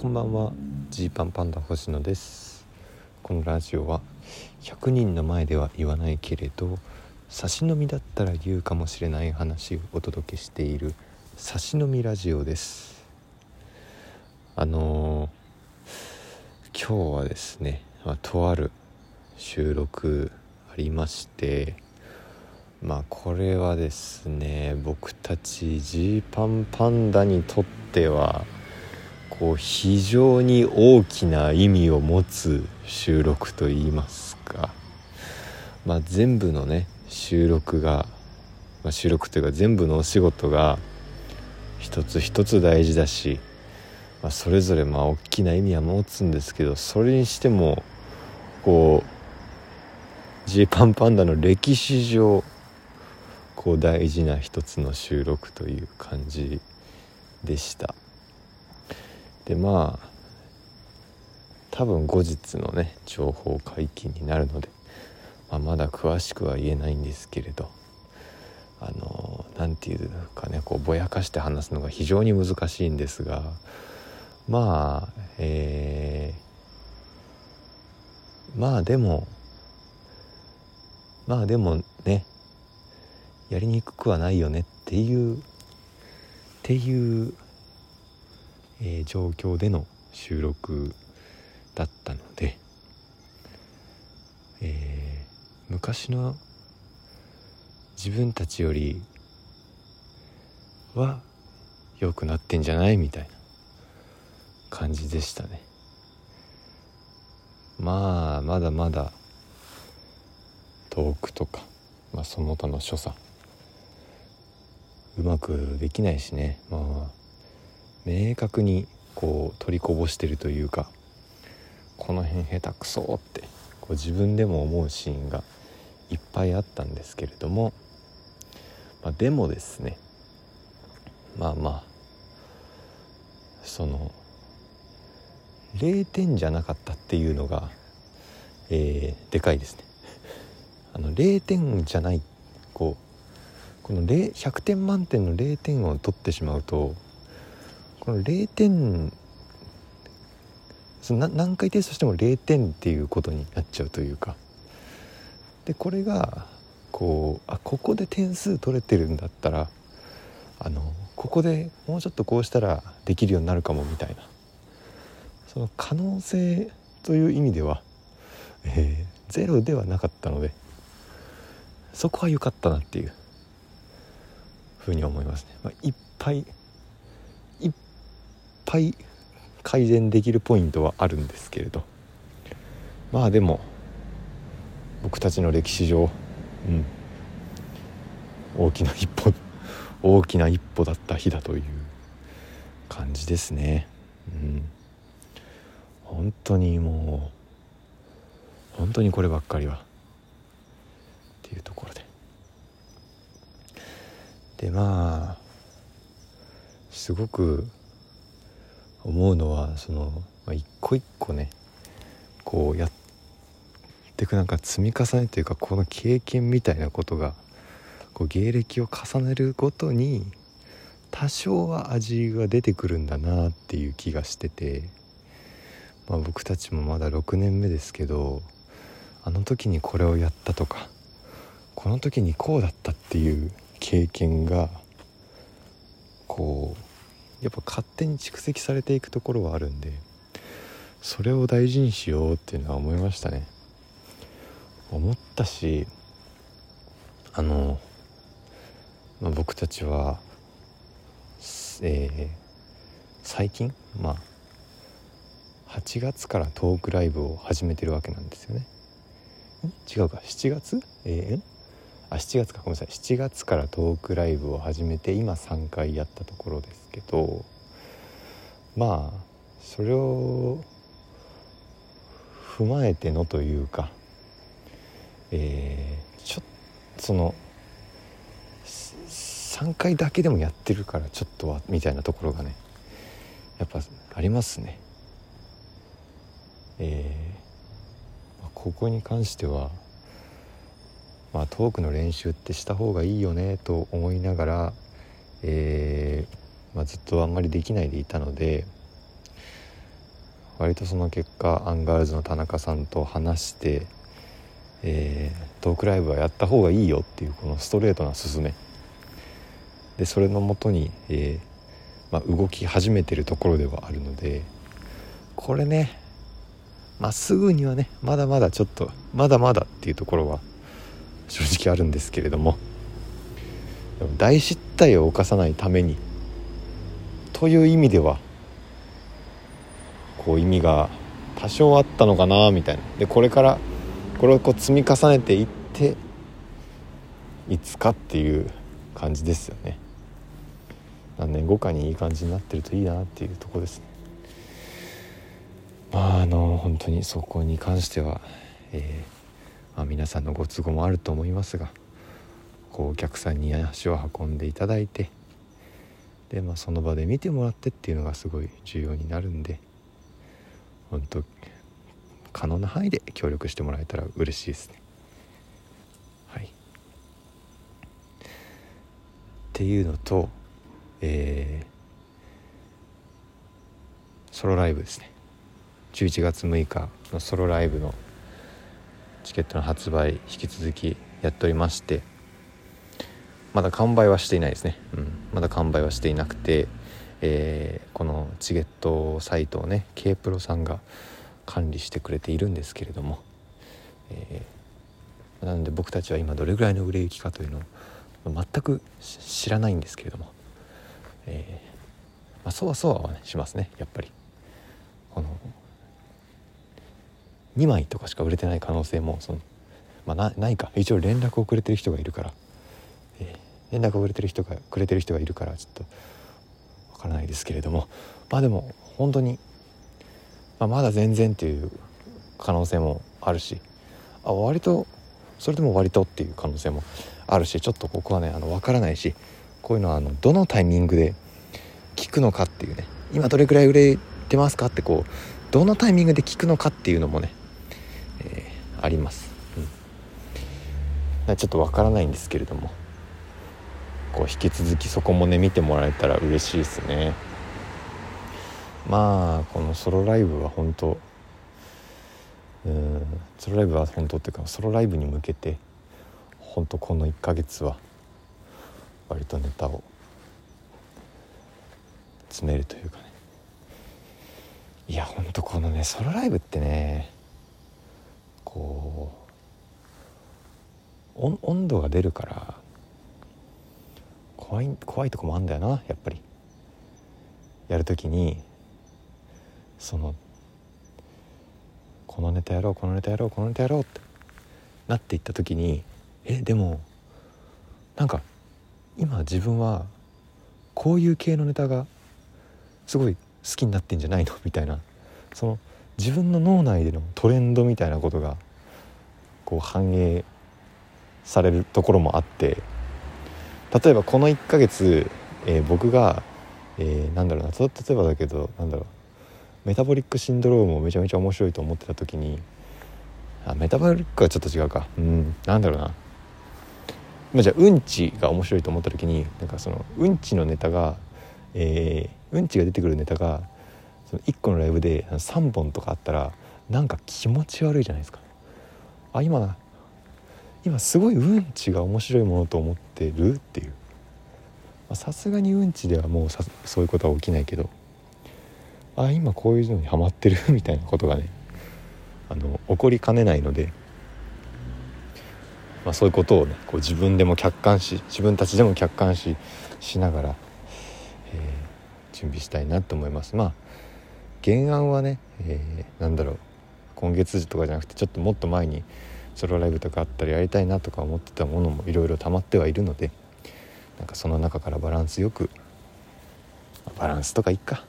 こんばんは。ジーパンパンダ星野です。このラジオは100人の前では言わないけれど差し飲みだったら言うかもしれない話をお届けしている差し飲みラジオです。あのー、今日はですね、とある収録ありましてまあこれはですね僕たちジーパンパンダにとってはこう非常に大きな意味を持つ収録といいますか、まあ、全部のね収録が、まあ、収録というか全部のお仕事が一つ一つ大事だし、まあ、それぞれまあ大きな意味は持つんですけどそれにしてもこうジーパンパンダの歴史上こう大事な一つの収録という感じでした。でまあ多分後日のね情報解禁になるので、まあ、まだ詳しくは言えないんですけれどあの何て言うかねこうぼやかして話すのが非常に難しいんですがまあえー、まあでもまあでもねやりにくくはないよねっていうっていう、えー、状況での収録だったので、えー、昔の自分たちよりは良くなってんじゃないみたいな感じでしたね。まあまだまだ遠くとか、まあ、その他の所作うまくできないしね。まあ明確にこう取りこぼしてるというかこの辺下手くそってこう自分でも思うシーンがいっぱいあったんですけれども、まあ、でもですねまあまあその0点じゃなかったっていうのが、えー、でかいですね。あの0点じゃないこうこの100点満点の0点を取ってしまうとこの0点その何回テストしても0点っていうことになっちゃうというか。でこれがこうあここで点数取れてるんだったらあのここでもうちょっとこうしたらできるようになるかもみたいな。その可能性という意味では、えー、ゼロではなかったのでそこは良かったなっていうふうに思いますね、まあ、いっぱいぱい改善できるポイントはあるんですけれど。まあでも僕たちの歴史上、うん、大きな一歩大きな一歩だった日だという感じですね。うん、本当にもう本当にこればっかりは。っていうところで。でまあすごく思うのはその、まあ、一個一個ねこうやっていくなんか積み重ねというかこの経験みたいなことがこう芸歴を重ねるごとに多少は味が出てくるんだなっていう気がしてて、まあ、僕たちもまだ6年目ですけどあの時にこれをやったとかこの時にこうだったっていう経験がやっぱ勝手に蓄積されていくところはあるんでそれを大事にしようっていうのは思いましたね。思ったしあの、まあ、僕たちはえー、最近まあ8月からトークライブを始めてるわけなんですよね。違うか7月？えー、あ7月か。ごめんなさい。7月からトークライブを始めて今3回やったところですけどまあそれを踏まえてのというかえー、ちょっとその3回だけでもやってるからちょっとはみたいなところがねやっぱありますね。えー、ここに関してはまあ、トークの練習ってした方がいいよねと思いながら、えー、まあ、ずっとあんまりできないでいたので割とその結果アンガールズの田中さんと話して、えー、トークライブはやった方がいいよっていうこのストレートな勧め。でそれのもとに、えー、まあ、動き始めてるところではあるのでこれねまあ、すぐにはねまだまだちょっとまだまだっていうところは正直あるんですけれども。大失態を犯さないためにという意味ではこう意味が多少あったのかなみたいな。でこれからこれをこう積み重ねていっていつかっていう感じですよね。何年後かにいい感じになってるといいなっていうとこですね。まああの本当にそこに関しては、えー、まあ、皆さんのご都合もあると思いますがこうお客さんに足を運んでいただいてで、まあ、その場で見てもらってっていうのがすごい重要になるんで本当可能な範囲で協力してもらえたら嬉しいですね。はい、っていうのと、えー、ソロライブですね11月6日のソロライブのチケットの発売引き続きやっておりましてまだ完売はしていないですね、うん、まだ完売はしていなくて、えー、このチケットサイトをね K プロさんが管理してくれているんですけれども、えー、なので僕たちは今どれぐらいの売れ行きかというのを全く知らないんですけれども、えー、まあ、そわそわは、しますねやっぱり。この2枚とかしか売れてない可能性もその、まあ、ないか。一応連絡をくれてる人がいるから、えー、連絡をくれてる人がくれてる人がいるからちょっとわからないですけれども。まあでも本当に、まあ、まだ全然っていう可能性もあるし。あ割とそれでも割とっていう可能性もあるしちょっとここはねあの分からないしこういうのはあのどのタイミングで聞くのかっていうね。今どれくらい売れてますかってこうどのタイミングで聞くのかっていうのもね、あります、うん、ちょっとわからないんですけれども。こう引き続きそこもね見てもらえたら嬉しいですね。まあこのソロライブは本当うん。ソロライブは本当っていうかソロライブに向けて本当この1ヶ月は割とネタを詰めるというかね。いやほんとこのねソロライブってねこう温度が出るから怖い怖いとこもあんだよなやっぱり。やる時にそのこのネタやろうこのネタやろうこのネタやろうってなっていった時にえでもなんか今自分はこういう系のネタがすごい好きになってんじゃないの？みたいな。その自分の脳内でのトレンドみたいなことがこう反映されるところもあって例えばこの1ヶ月、えー、僕が、えー、なんだろうな例えばだけどなんだろうメタボリックシンドロームをめちゃめちゃ面白いと思ってた時にあメタボリックはちょっと違うか。うんなんだろうな、まあ、じゃあうんちが面白いと思った時になんかそのうんちのネタが、えー、うんちが出てくるネタがその1個のライブで3本とかあったらなんか気持ち悪いじゃないですか。あ今今すごいうんちが面白いものと思ってるっていう。さすがにうんちではもうさそういうことは起きないけど。あ今こういうのにハマってるみたいなことがねあの起こりかねないので、まあ、そういうことをねこう自分でも客観視自分たちでも客観視しながら、えー、準備したいなと思います。まあ原案はね、えー、なんだろう今月時とかじゃなくてちょっともっと前にソロライブとかあったらやりたいなとか思ってたものもいろいろ溜まってはいるのでなんかその中からバランスよくバランスとかいっか。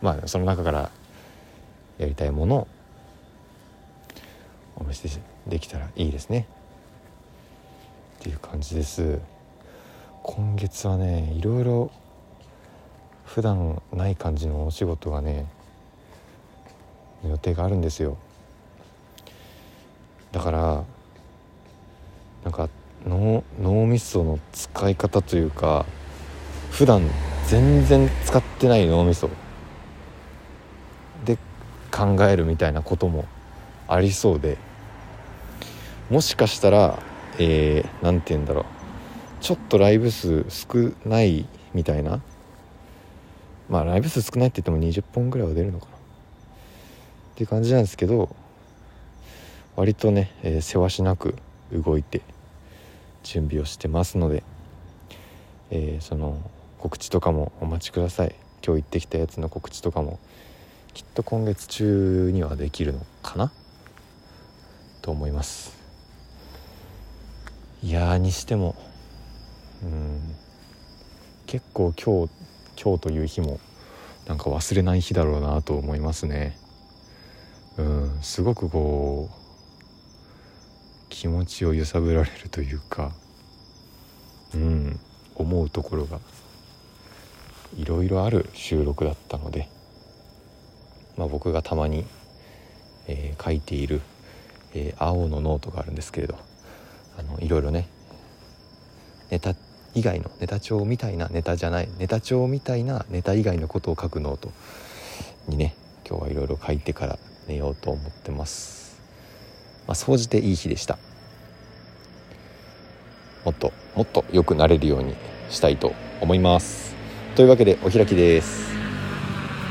まあその中からやりたいものをお見せできたらいいですね。っていう感じです。今月はねいろいろ普段ない感じのお仕事がね予定があるんですよ。だからなんか脳脳みその使い方というか普段全然使ってない脳みそ。で考えるみたいなこともありそうで。もしかしたら何、えー、て言うんだろう。ちょっとライブ数少ないみたいな。まあライブ数少ないって言っても20本ぐらいは出るのかな。っていう感じなんですけど割とね、えー、せわしなく動いて準備をしてますので、えー、その告知とかもお待ちください。今日行ってきたやつの告知とかもきっと今月中にはできるのかな？と思います。いやにしてもうん結構今日今日という日もなんか忘れない日だろうなと思いますね。うんすごくこう気持ちを揺さぶられるというかうん思うところがいろいろある収録だったので、まあ、僕がたまに、えー、書いている、えー、青のノートがあるんですけれどあのいろいろねネタ以外のネタ帳みたいなネタじゃないネタ帳みたいなネタ以外のことを書くノートにね今日はいろいろ書いてから寝ようと思ってます。まあ総じていい日でした。もっともっと良くなれるようにしたいと思います。というわけでお開きです。